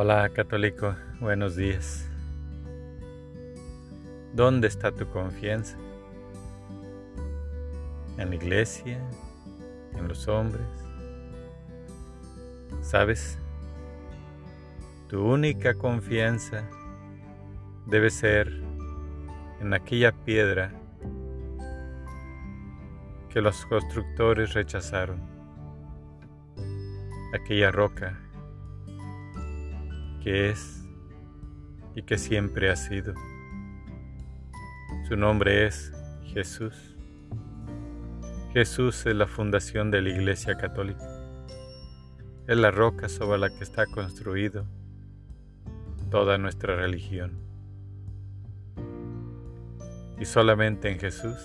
Hola católico, buenos días. ¿Dónde está tu confianza? ¿En la iglesia? ¿En los hombres? ¿Sabes? Tu única confianza debe ser en aquella piedra que los constructores rechazaron, aquella roca que es y que siempre ha sido. Su nombre es Jesús. Jesús es la fundación de la Iglesia Católica. Es la roca sobre la que está construido toda nuestra religión. Y solamente en Jesús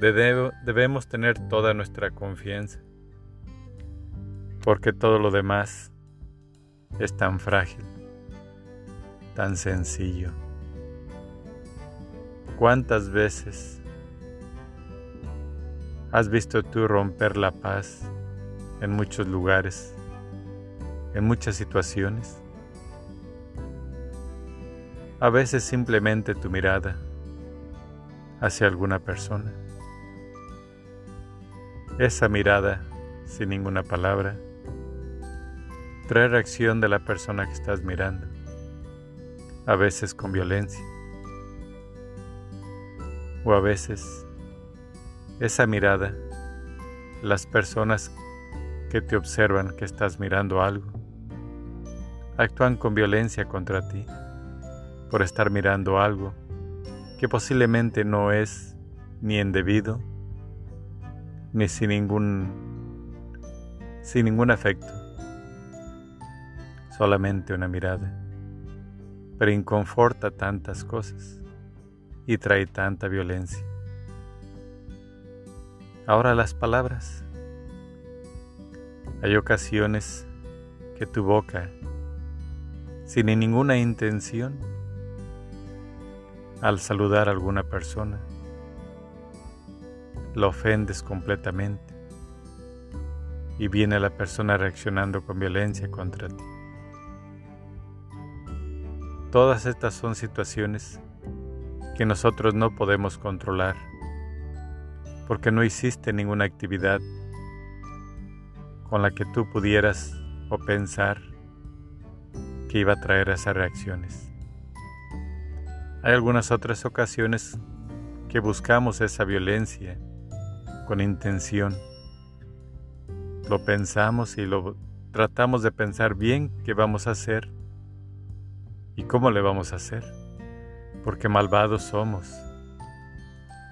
debemos tener toda nuestra confianza, porque todo lo demás es tan frágil, tan sencillo. ¿Cuántas veces has visto tú romper la paz en muchos lugares, en muchas situaciones? A veces simplemente tu mirada hacia alguna persona. Esa mirada, sin ninguna palabra, trae reacción de la persona que estás mirando, a veces con violencia, o a veces esa mirada, las personas que te observan que estás mirando algo, actúan con violencia contra ti por estar mirando algo que posiblemente no es ni indebido ni sin ningún sin ningún afecto solamente una mirada, pero inconforta tantas cosas y trae tanta violencia. Ahora las palabras. Hay ocasiones que tu boca, sin ninguna intención, al saludar a alguna persona, la ofendes completamente y viene la persona reaccionando con violencia contra ti. Todas estas son situaciones que nosotros no podemos controlar porque no hiciste ninguna actividad con la que tú pudieras o pensar que iba a traer esas reacciones. Hay algunas otras ocasiones que buscamos esa violencia con intención. Lo pensamos y lo tratamos de pensar bien qué vamos a hacer ¿Y cómo le vamos a hacer? Porque malvados somos.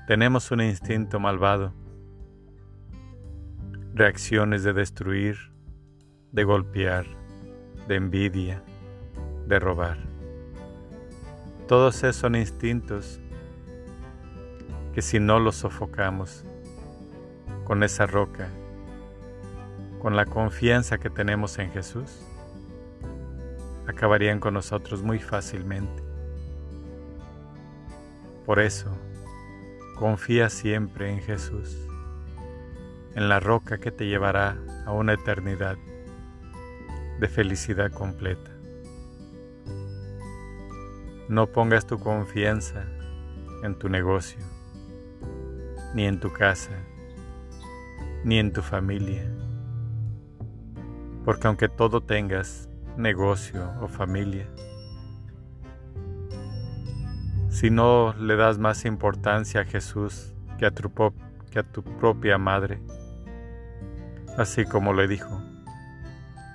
Tenemos un instinto malvado. Reacciones de destruir, de golpear, de envidia, de robar. Todos esos son instintos que si no los sofocamos con esa roca, con la confianza que tenemos en Jesús, acabarían con nosotros muy fácilmente. Por eso, confía siempre en Jesús, en la roca que te llevará a una eternidad de felicidad completa. No pongas tu confianza en tu negocio, ni en tu casa, ni en tu familia, porque aunque todo tengas, negocio o familia. Si no le das más importancia a Jesús que a tu, propia madre, así como le dijo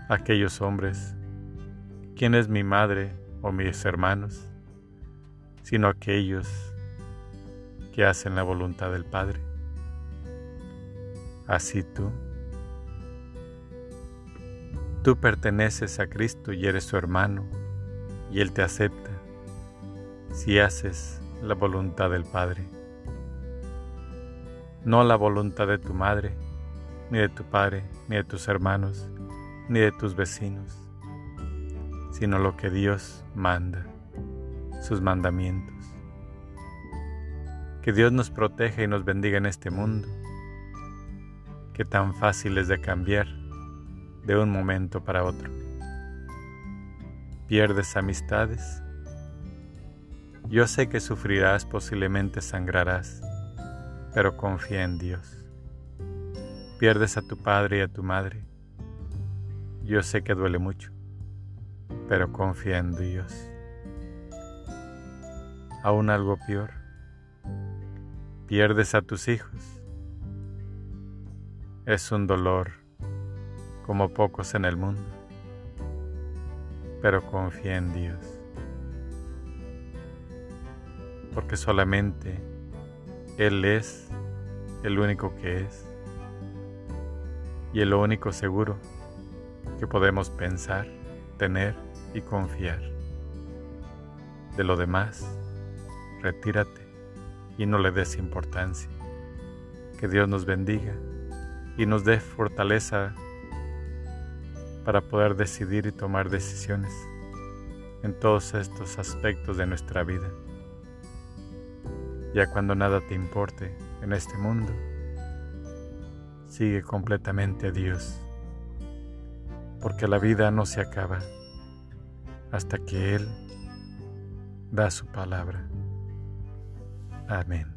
a aquellos hombres, ¿quién es mi madre o mis hermanos? Sino aquellos que hacen la voluntad del Padre. Así tú Tú perteneces a Cristo y eres su hermano, y Él te acepta si haces la voluntad del Padre. No la voluntad de tu madre, ni de tu padre, ni de tus hermanos, ni de tus vecinos, sino lo que Dios manda, sus mandamientos. Que Dios nos proteja y nos bendiga en este mundo, que tan fácil es de cambiar de un momento para otro. pierdes amistades. Yo sé que sufrirás, posiblemente sangrarás, pero confía en Dios. Pierdes a tu padre y a tu madre. Yo sé que duele mucho, pero confía en Dios. Aún algo peor, pierdes a tus hijos. Es un dolor como pocos en el mundo, pero confía en Dios, porque solamente Él es el único que es y el único seguro que podemos pensar, tener y confiar. De lo demás, retírate y no le des importancia. Que Dios nos bendiga y nos dé fortaleza para poder decidir y tomar decisiones en todos estos aspectos de nuestra vida. Ya cuando nada te importe en este mundo, sigue completamente a Dios, porque la vida no se acaba hasta que Él da su palabra. Amén.